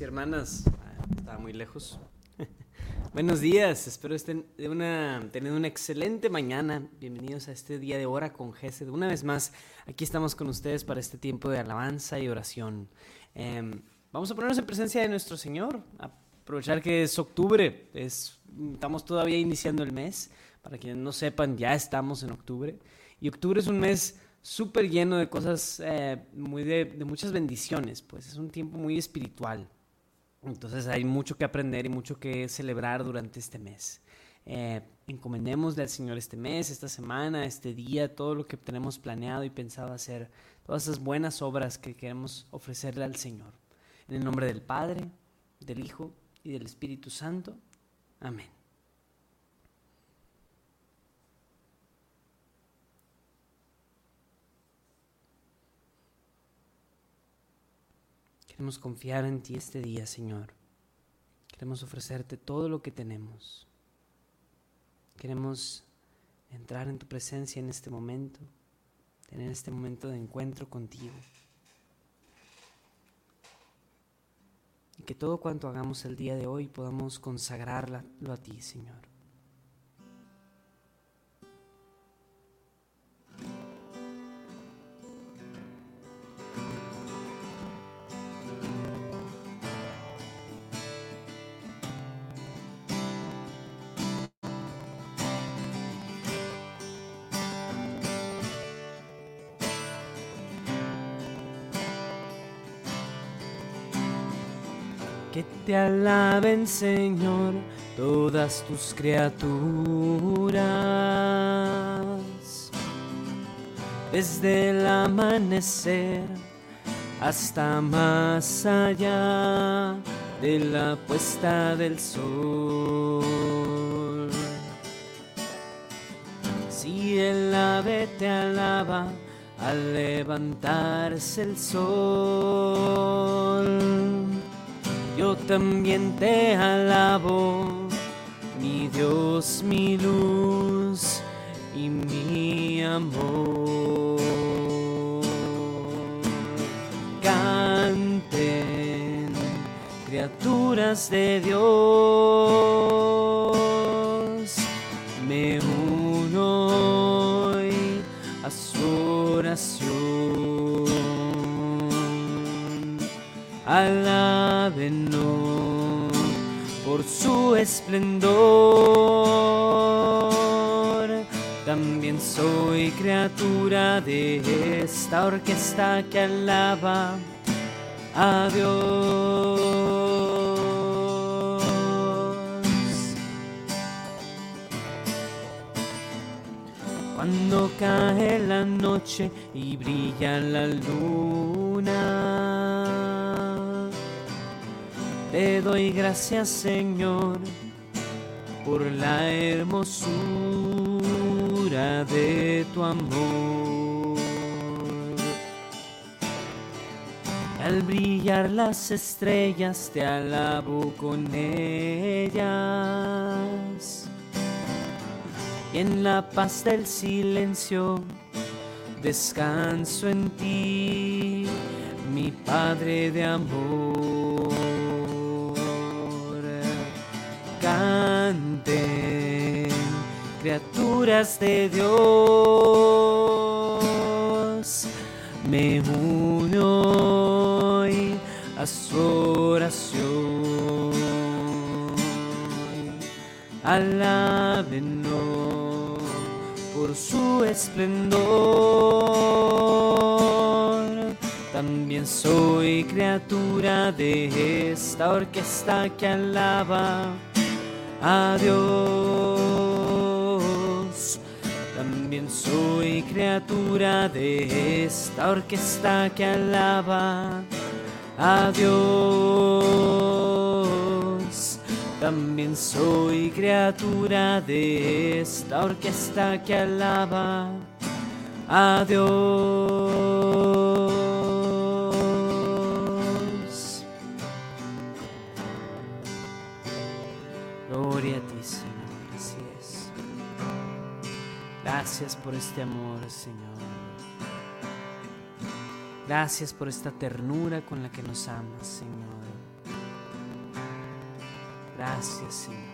y hermanas. Estaba muy lejos. Buenos días, espero estén de una, teniendo una excelente mañana. Bienvenidos a este día de hora con Gesed. Una vez más, aquí estamos con ustedes para este tiempo de alabanza y oración. Em, vamos a ponernos en presencia de nuestro Señor, aprovechar que es octubre, es, estamos todavía iniciando el mes. Para quienes no sepan, ya estamos en octubre. Y octubre es un mes súper lleno de cosas, eh, muy de, muchas bendiciones, pues es un tiempo muy espiritual. Entonces hay mucho que aprender y mucho que celebrar durante este mes. Eh, encomendémosle al Señor este mes, esta semana, este día, todo lo que tenemos planeado y pensado hacer, todas esas buenas obras que queremos ofrecerle al Señor. En el nombre del Padre, del Hijo y del Espíritu Santo. Amén. Queremos confiar en ti este día, Señor. Queremos ofrecerte todo lo que tenemos. Queremos entrar en tu presencia en este momento, tener este momento de encuentro contigo. Y que todo cuanto hagamos el día de hoy podamos consagrarlo a ti, Señor. Alaben, Señor, todas tus criaturas. Desde el amanecer hasta más allá de la puesta del sol. Si el ave te alaba al levantarse el sol yo también te alabo, mi Dios, mi luz y mi amor. Canten, criaturas de Dios, me uno a su oración. Alábenlo esplendor. También soy criatura de esta orquesta que alaba a Dios. Cuando cae la noche y brilla la luna te doy gracias Señor por la hermosura de tu amor. Al brillar las estrellas te alabo con ellas. Y en la paz del silencio descanso en ti, mi Padre de amor. De Dios. Me uno hoy a su oración. Alábenlo por su esplendor. También soy criatura de esta orquesta que alaba Adiós. También soy criatura de esta orquesta que alaba Adiós. También soy criatura de esta orquesta que alaba Adiós. Gracias por este amor, Señor. Gracias por esta ternura con la que nos amas, Señor. Gracias, Señor.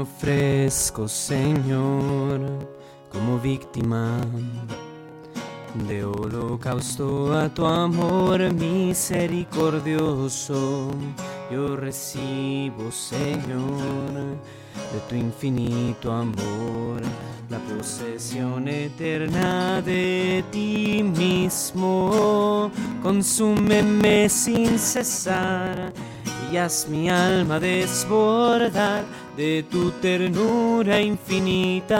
ofrezco, Señor, como víctima de holocausto a tu amor misericordioso. Yo recibo, Señor, de tu infinito amor, la posesión eterna de ti mismo. Consúmeme sin cesar haz mi alma desbordar de tu ternura infinita.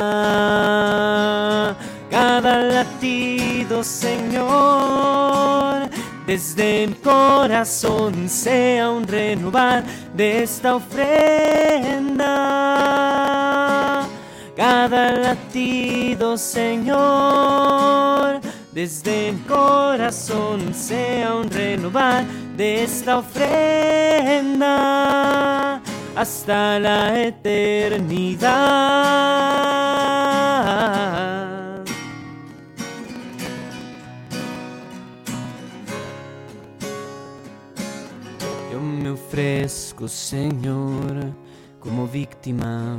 Cada latido, Señor, desde mi corazón sea un renovar de esta ofrenda. Cada latido, Señor, desde mi corazón sea un renovar de esta ofrenda hasta la eternidad. Yo me ofrezco, Señor, como víctima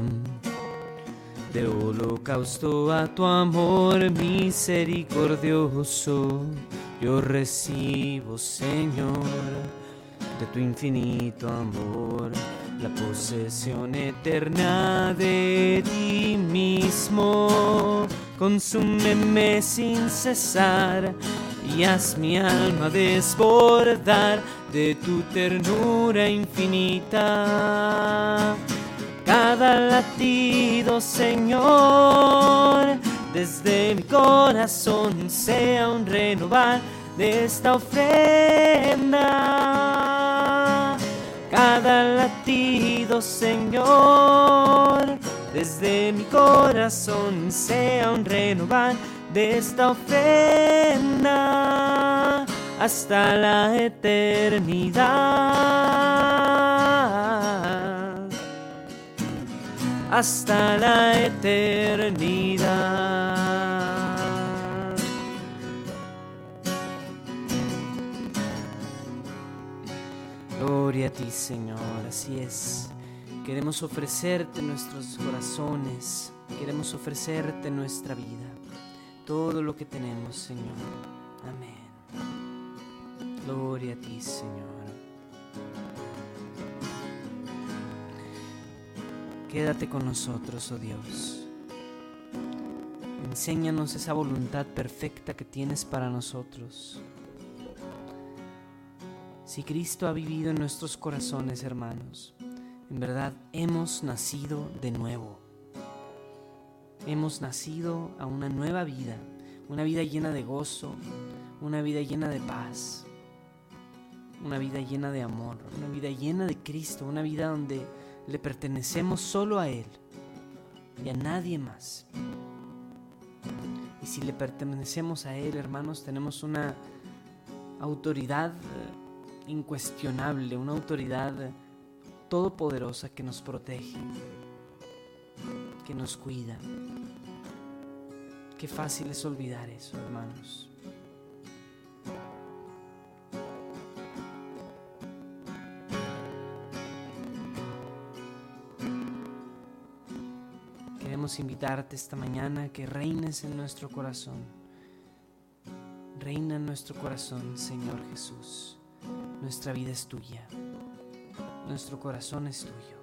de holocausto a tu amor misericordioso. Yo recibo, Señor, de tu infinito amor, la posesión eterna de ti mismo. Consúmeme sin cesar y haz mi alma desbordar de tu ternura infinita. Cada latido, Señor, desde mi corazón sea un renovar de esta ofrenda. Cada latido, Señor, desde mi corazón sea un renovar de esta ofrenda hasta la eternidad. Hasta la eternidad. Gloria a ti, Señor, así es. Queremos ofrecerte nuestros corazones, queremos ofrecerte nuestra vida, todo lo que tenemos, Señor. Amén. Gloria a ti, Señor. Quédate con nosotros, oh Dios. Enséñanos esa voluntad perfecta que tienes para nosotros. Si Cristo ha vivido en nuestros corazones, hermanos, en verdad hemos nacido de nuevo. Hemos nacido a una nueva vida, una vida llena de gozo, una vida llena de paz, una vida llena de amor, una vida llena de Cristo, una vida donde le pertenecemos solo a Él y a nadie más. Y si le pertenecemos a Él, hermanos, tenemos una autoridad incuestionable, una autoridad todopoderosa que nos protege, que nos cuida. Qué fácil es olvidar eso, hermanos. Invitarte esta mañana que reines en nuestro corazón. Reina en nuestro corazón, Señor Jesús. Nuestra vida es tuya. Nuestro corazón es tuyo.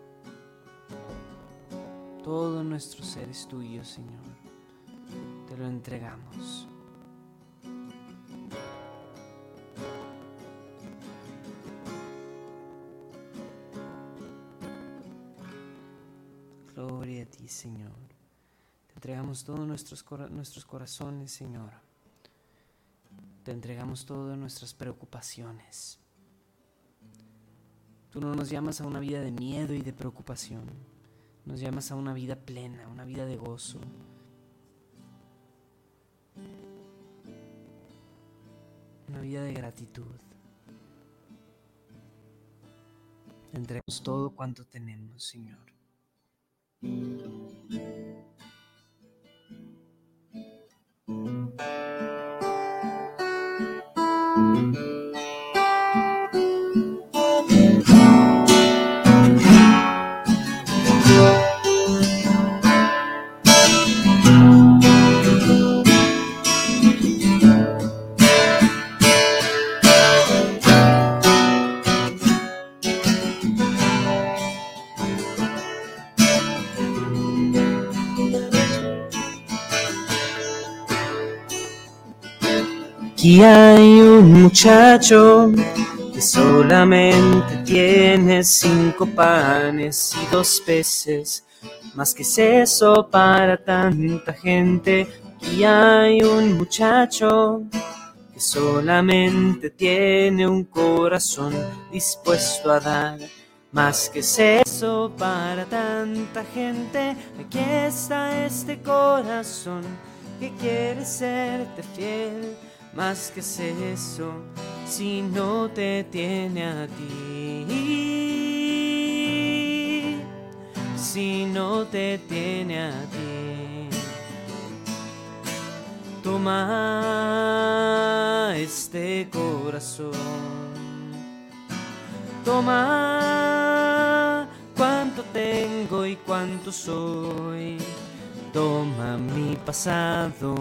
Todo nuestro ser es tuyo, Señor. Te lo entregamos. Gloria a ti, Señor. Entregamos todos nuestros, corazones, Señor. Te entregamos todas nuestras preocupaciones. Tú no nos llamas a una vida de miedo y de preocupación. Nos llamas a una vida plena, una vida de gozo. Una vida de gratitud. Entregamos todo cuanto tenemos, Señor. Aquí hay un muchacho que solamente tiene cinco panes y dos peces. Más que es eso para tanta gente. Aquí hay un muchacho que solamente tiene un corazón dispuesto a dar. Más que es eso para tanta gente. Aquí está este corazón que quiere serte fiel más que es eso si no te tiene a ti. Si no te tiene a ti. Toma este corazón. Toma cuánto tengo y cuánto soy. Toma mi pasado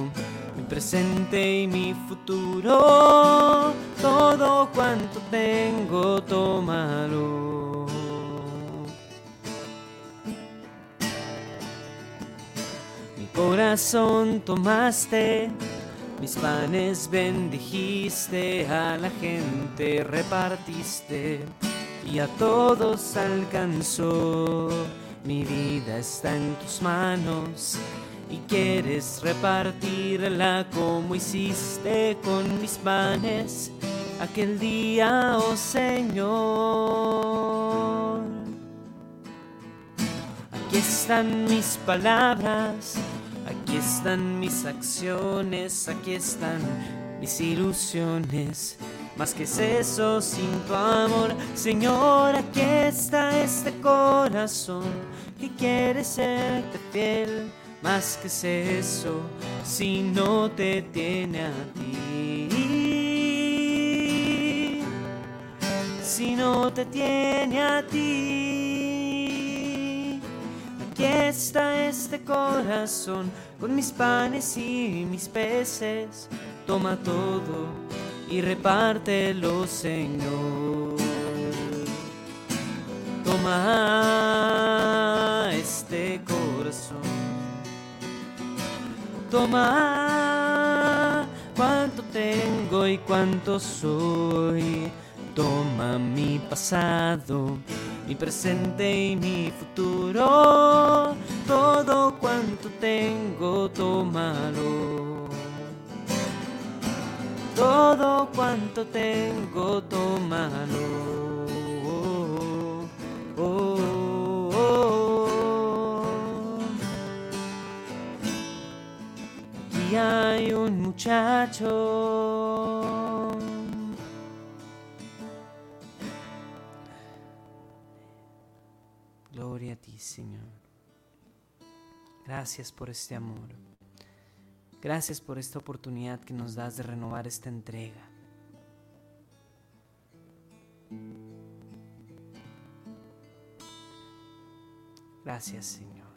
mi presente y mi futuro, todo cuanto tengo, tómalo. Mi corazón tomaste, mis panes bendijiste, a la gente repartiste y a todos alcanzó. Mi vida está en tus manos y quieres repartirla como hiciste con mis panes aquel día, oh Señor. Aquí están mis palabras, aquí están mis acciones, aquí están mis ilusiones. Más que es eso sin tu amor, Señor, aquí está este corazón que quiere serte fiel más que es eso si no te tiene a ti. Si no te tiene a ti. Aquí está este corazón con mis panes y mis peces. Toma todo y repártelo, Señor. Toma este corazón Toma cuánto tengo y cuánto soy. Toma mi pasado, mi presente y mi futuro. Todo cuanto tengo, tómalo. Todo cuanto tengo, tómalo. hay un muchacho. Gloria a ti, Señor. Gracias por este amor. Gracias por esta oportunidad que nos das de renovar esta entrega. Gracias, Señor.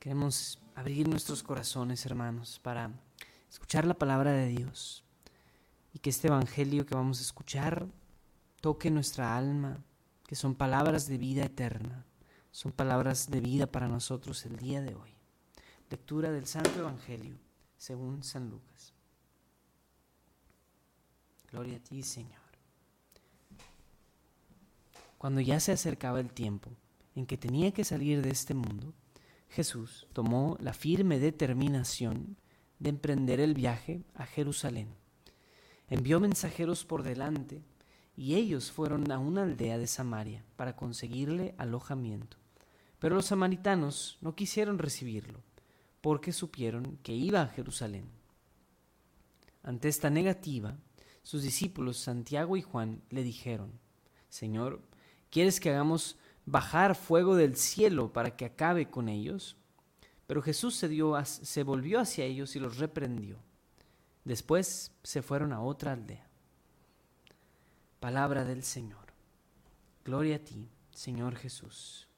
Queremos abrir nuestros corazones, hermanos, para escuchar la palabra de Dios y que este Evangelio que vamos a escuchar toque nuestra alma, que son palabras de vida eterna, son palabras de vida para nosotros el día de hoy. Lectura del Santo Evangelio según San Lucas. Gloria a ti, Señor. Cuando ya se acercaba el tiempo en que tenía que salir de este mundo, Jesús tomó la firme determinación de emprender el viaje a Jerusalén. Envió mensajeros por delante y ellos fueron a una aldea de Samaria para conseguirle alojamiento. Pero los samaritanos no quisieron recibirlo porque supieron que iba a Jerusalén. Ante esta negativa, sus discípulos Santiago y Juan le dijeron, Señor, ¿quieres que hagamos bajar fuego del cielo para que acabe con ellos? Pero Jesús se, volvió hacia ellos y los reprendió. Después se fueron a otra aldea. Palabra del Señor. Gloria a ti, Señor Jesús.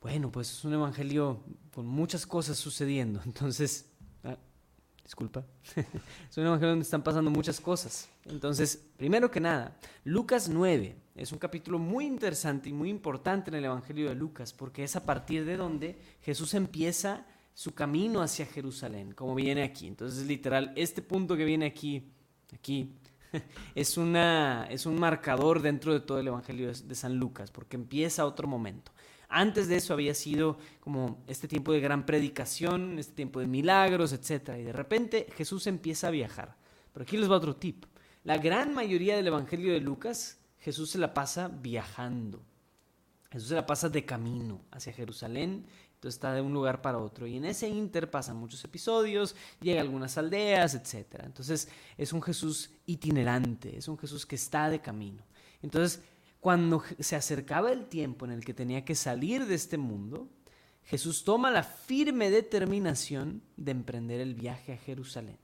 Bueno, pues es un evangelio con muchas cosas sucediendo. Entonces, Disculpa. es un evangelio donde están pasando muchas cosas. Entonces, primero que nada, Lucas 9 es un capítulo muy interesante y muy importante en el evangelio de Lucas, porque es a partir de donde Jesús empieza su camino hacia Jerusalén, como viene aquí. Entonces, literal, este punto que viene aquí, aquí, es, una, es un marcador dentro de todo el evangelio de San Lucas, porque empieza otro momento. Antes de eso había sido como este tiempo de gran predicación, este tiempo de milagros, etc. Y de repente Jesús empieza a viajar. Pero aquí les va otro tip. La gran mayoría del Evangelio de Lucas, Jesús se la pasa viajando. Jesús se la pasa de camino hacia Jerusalén, entonces está de un lugar para otro. Y en ese inter pasan muchos episodios, llega a algunas aldeas, etc. Entonces es un Jesús itinerante, es un Jesús que está de camino. Entonces cuando se acercaba el tiempo en el que tenía que salir de este mundo, Jesús toma la firme determinación de emprender el viaje a Jerusalén.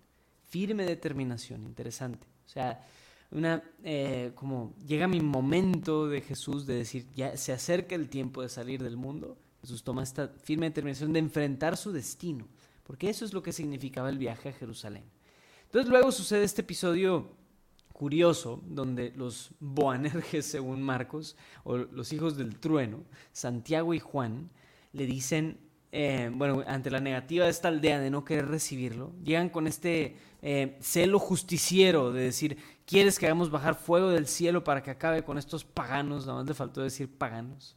Firme determinación, interesante. O sea, una, eh, como llega mi momento de Jesús de decir, ya se acerca el tiempo de salir del mundo, Jesús toma esta firme determinación de enfrentar su destino, porque eso es lo que significaba el viaje a Jerusalén. Entonces luego sucede este episodio curioso donde los Boanerges, según Marcos, o los hijos del trueno, Santiago y Juan, le dicen, eh, bueno, ante la negativa de esta aldea de no querer recibirlo, llegan con este eh, celo justiciero de decir, ¿quieres que hagamos bajar fuego del cielo para que acabe con estos paganos? Nada más le faltó decir paganos.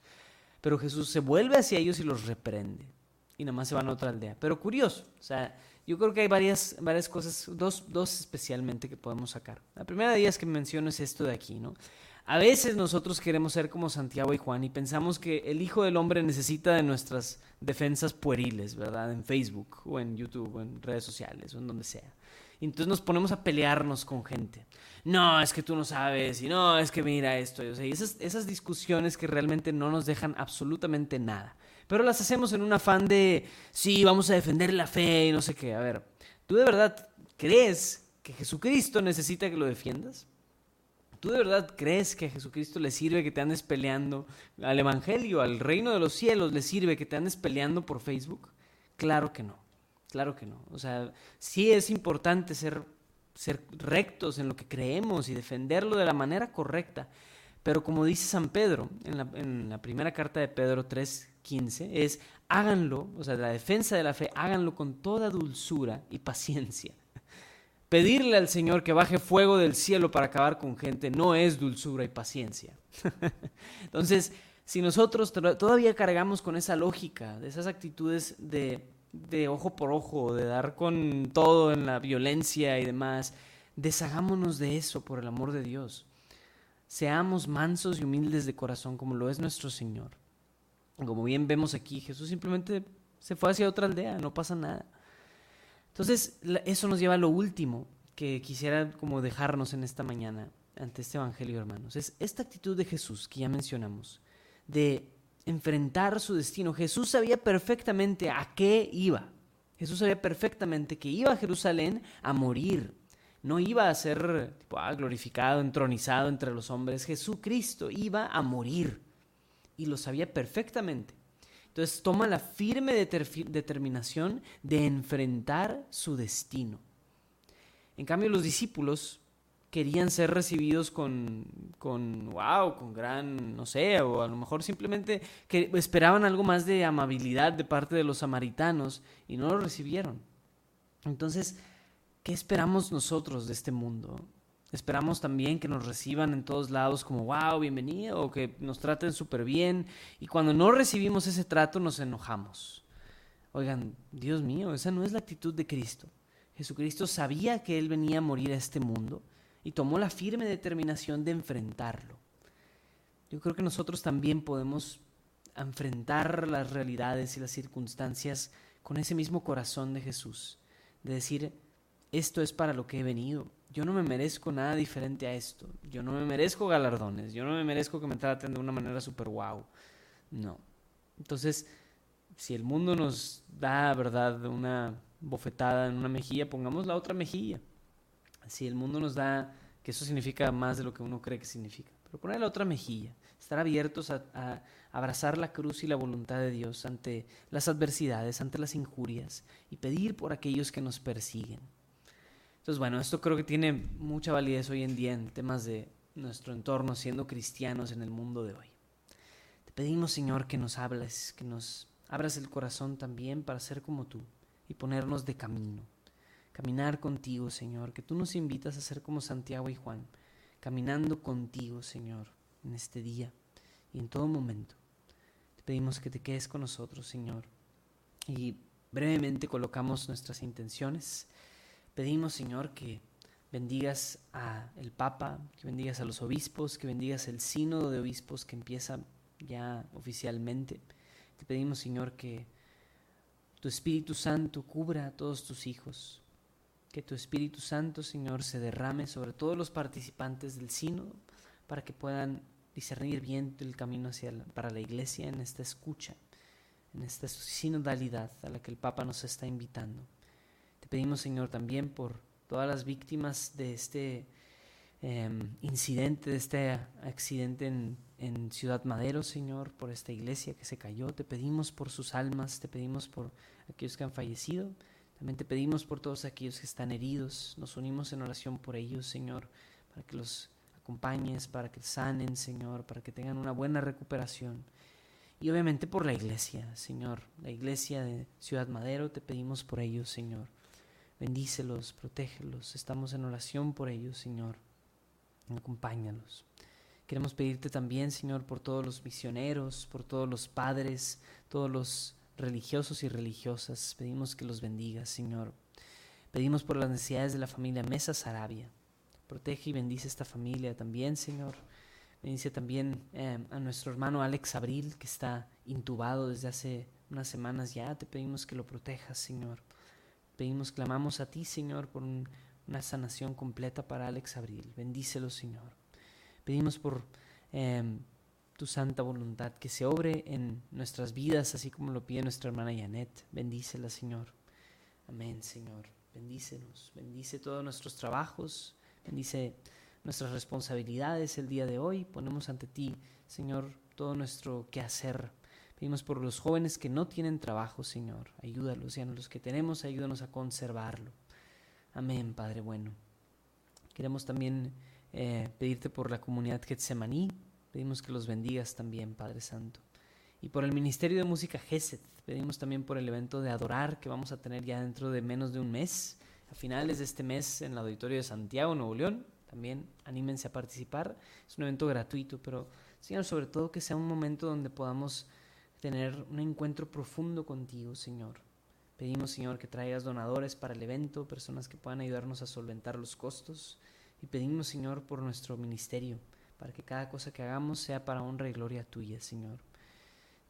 Pero Jesús se vuelve hacia ellos y los reprende. Y nada más se van a otra aldea. Pero curioso, o sea, yo creo que hay varias, varias cosas, dos, dos especialmente que podemos sacar. La primera de ellas que menciono es esto de aquí, ¿no? A veces nosotros queremos ser como Santiago y Juan y pensamos que el Hijo del Hombre necesita de nuestras defensas pueriles, ¿verdad? En Facebook o en YouTube o en redes sociales o en donde sea. Y entonces nos ponemos a pelearnos con gente. No, es que tú no sabes y no, es que mira esto. O sea, y esas, esas discusiones que realmente no nos dejan absolutamente nada pero las hacemos en un afán de, sí, vamos a defender la fe y no sé qué. A ver, ¿tú de verdad crees que Jesucristo necesita que lo defiendas? ¿Tú de verdad crees que a Jesucristo le sirve que te andes peleando al Evangelio, al reino de los cielos, le sirve que te andes peleando por Facebook? Claro que no, claro que no. O sea, sí es importante ser, ser rectos en lo que creemos y defenderlo de la manera correcta. Pero como dice San Pedro en la, en la primera carta de Pedro 3, 15 es háganlo, o sea, la defensa de la fe, háganlo con toda dulzura y paciencia. Pedirle al Señor que baje fuego del cielo para acabar con gente no es dulzura y paciencia. Entonces, si nosotros todavía cargamos con esa lógica, de esas actitudes de, de ojo por ojo, de dar con todo en la violencia y demás, deshagámonos de eso por el amor de Dios. Seamos mansos y humildes de corazón como lo es nuestro Señor. Como bien vemos aquí, Jesús simplemente se fue hacia otra aldea, no pasa nada. Entonces, eso nos lleva a lo último que quisiera como dejarnos en esta mañana ante este Evangelio, hermanos. Es esta actitud de Jesús que ya mencionamos, de enfrentar su destino. Jesús sabía perfectamente a qué iba. Jesús sabía perfectamente que iba a Jerusalén a morir, no iba a ser ah, glorificado, entronizado entre los hombres. Jesucristo iba a morir y lo sabía perfectamente. Entonces toma la firme determinación de enfrentar su destino. En cambio, los discípulos querían ser recibidos con, con, wow, con gran, no sé, o a lo mejor simplemente que esperaban algo más de amabilidad de parte de los samaritanos y no lo recibieron. Entonces, ¿qué esperamos nosotros de este mundo? Esperamos también que nos reciban en todos lados como, wow, bienvenido, o que nos traten súper bien. Y cuando no recibimos ese trato nos enojamos. Oigan, Dios mío, esa no es la actitud de Cristo. Jesucristo sabía que Él venía a morir a este mundo y tomó la firme determinación de enfrentarlo. Yo creo que nosotros también podemos enfrentar las realidades y las circunstancias con ese mismo corazón de Jesús, de decir, esto es para lo que he venido, yo no me merezco nada diferente a esto. Yo no me merezco galardones. Yo no me merezco que me traten de una manera súper guau. No. Entonces, si el mundo nos da, ¿verdad?, una bofetada en una mejilla, pongamos la otra mejilla. Si el mundo nos da, que eso significa más de lo que uno cree que significa, pero poner la otra mejilla. Estar abiertos a, abrazar la cruz y la voluntad de Dios ante las adversidades, ante las injurias y pedir por aquellos que nos persiguen. Entonces, bueno, esto creo que tiene mucha validez hoy en día en temas de nuestro entorno, siendo cristianos en el mundo de hoy. Te pedimos, Señor, que nos hables, que nos abras el corazón también para ser como tú y ponernos de camino. Caminar contigo, Señor, que tú nos invitas a ser como Santiago y Juan, caminando contigo, Señor, en este día y en todo momento. Te pedimos que te quedes con nosotros, Señor. Y brevemente colocamos nuestras intenciones Pedimos, Señor, que bendigas al Papa, que bendigas a los obispos, que bendigas el sínodo de obispos que empieza ya oficialmente. Te pedimos, Señor, que tu Espíritu Santo cubra a todos tus hijos, que tu Espíritu Santo, Señor, se derrame sobre todos los participantes del sínodo para que puedan discernir bien el camino hacia para la iglesia en esta escucha, en esta sinodalidad a la que el Papa nos está invitando pedimos, Señor, también por todas las víctimas de este em, incidente, de este accidente en, en, Ciudad Madero, Señor, por esta iglesia que se cayó. Te pedimos por sus almas, te pedimos por aquellos que han fallecido. Te pedimos por todos aquellos que están heridos. Nos unimos en oración por ellos, Señor, para que los acompañes, para que sanen, Señor, para que tengan una buena recuperación. Y obviamente por la iglesia, Señor, la iglesia de Ciudad Madero, te pedimos por ellos, Señor. Bendícelos, protégelos. Estamos en oración por ellos, Señor. Acompáñalos. Queremos pedirte también, Señor, por todos los misioneros, por todos los padres, todos los religiosos y religiosas. Pedimos que los bendigas, Señor. Pedimos por las necesidades de la familia Mesa Sarabia. Protege y bendice esta familia también, Señor. Bendice también eh, a nuestro hermano Alex Abril, que está intubado desde hace unas semanas ya. Te pedimos que lo protejas, Señor. Pedimos, clamamos a ti, Señor, por una sanación completa para Alex Abril. Bendícelo, Señor. Pedimos por em, tu santa voluntad que se obre en nuestras vidas, así como lo pide nuestra hermana Janet. Bendícela, Señor. Amén, Señor. Bendícenos. Bendice todos nuestros trabajos. Bendice nuestras responsabilidades el día de hoy. Ponemos ante ti, Señor, todo nuestro quehacer Pedimos por los jóvenes que no tienen trabajo, Señor. Ayúdalos y a los que tenemos, ayúdanos a conservarlo. Amén, Padre bueno. Queremos también eh, pedirte por la comunidad Getsemaní. Pedimos que los bendigas también, Padre Santo. Y por el Ministerio de Música GESET. Pedimos también por el evento de Adorar que vamos a tener ya dentro de menos de un mes. A finales de este mes en el Auditorio de Santiago, Nuevo León. También anímense a participar. Es un evento gratuito, pero Señor, sobre todo que sea un momento donde podamos tener un encuentro profundo contigo, Señor. Pedimos, Señor, que traigas donadores para el evento, personas que puedan ayudarnos a solventar los costos. Y pedimos, Señor, por nuestro ministerio, para que cada cosa que hagamos sea para honra y gloria tuya, Señor.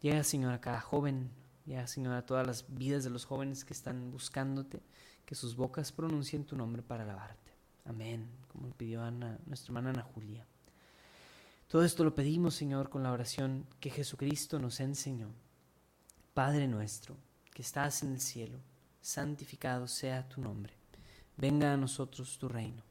Llega, Señor, a cada joven, llega, Señor, a todas las vidas de los jóvenes que están buscándote, que sus bocas pronuncien tu nombre para alabarte. Amén, como pidió Ana, nuestra hermana Ana Julia. Todo esto lo pedimos, Señor, con la oración que Jesucristo nos enseñó. Padre nuestro, que estás en el cielo, santificado sea tu nombre. venga a nosotros tu reino.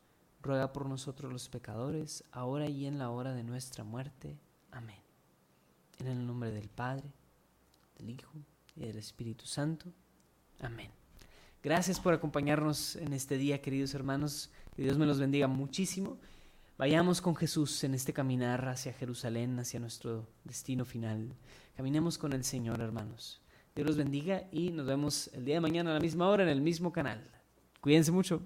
ruega por nosotros los pecadores, ahora y en la hora de nuestra muerte. Amén. En el nombre del Padre, del Hijo y del Espíritu Santo. Amén. Gracias por acompañarnos en este día, queridos hermanos. Que Dios me los bendiga muchísimo. Vayamos con Jesús en este caminar hacia Jerusalén, hacia nuestro destino final. Caminemos con el Señor, hermanos. Dios los bendiga y nos vemos el día de mañana a la misma hora en el mismo canal. Cuídense mucho.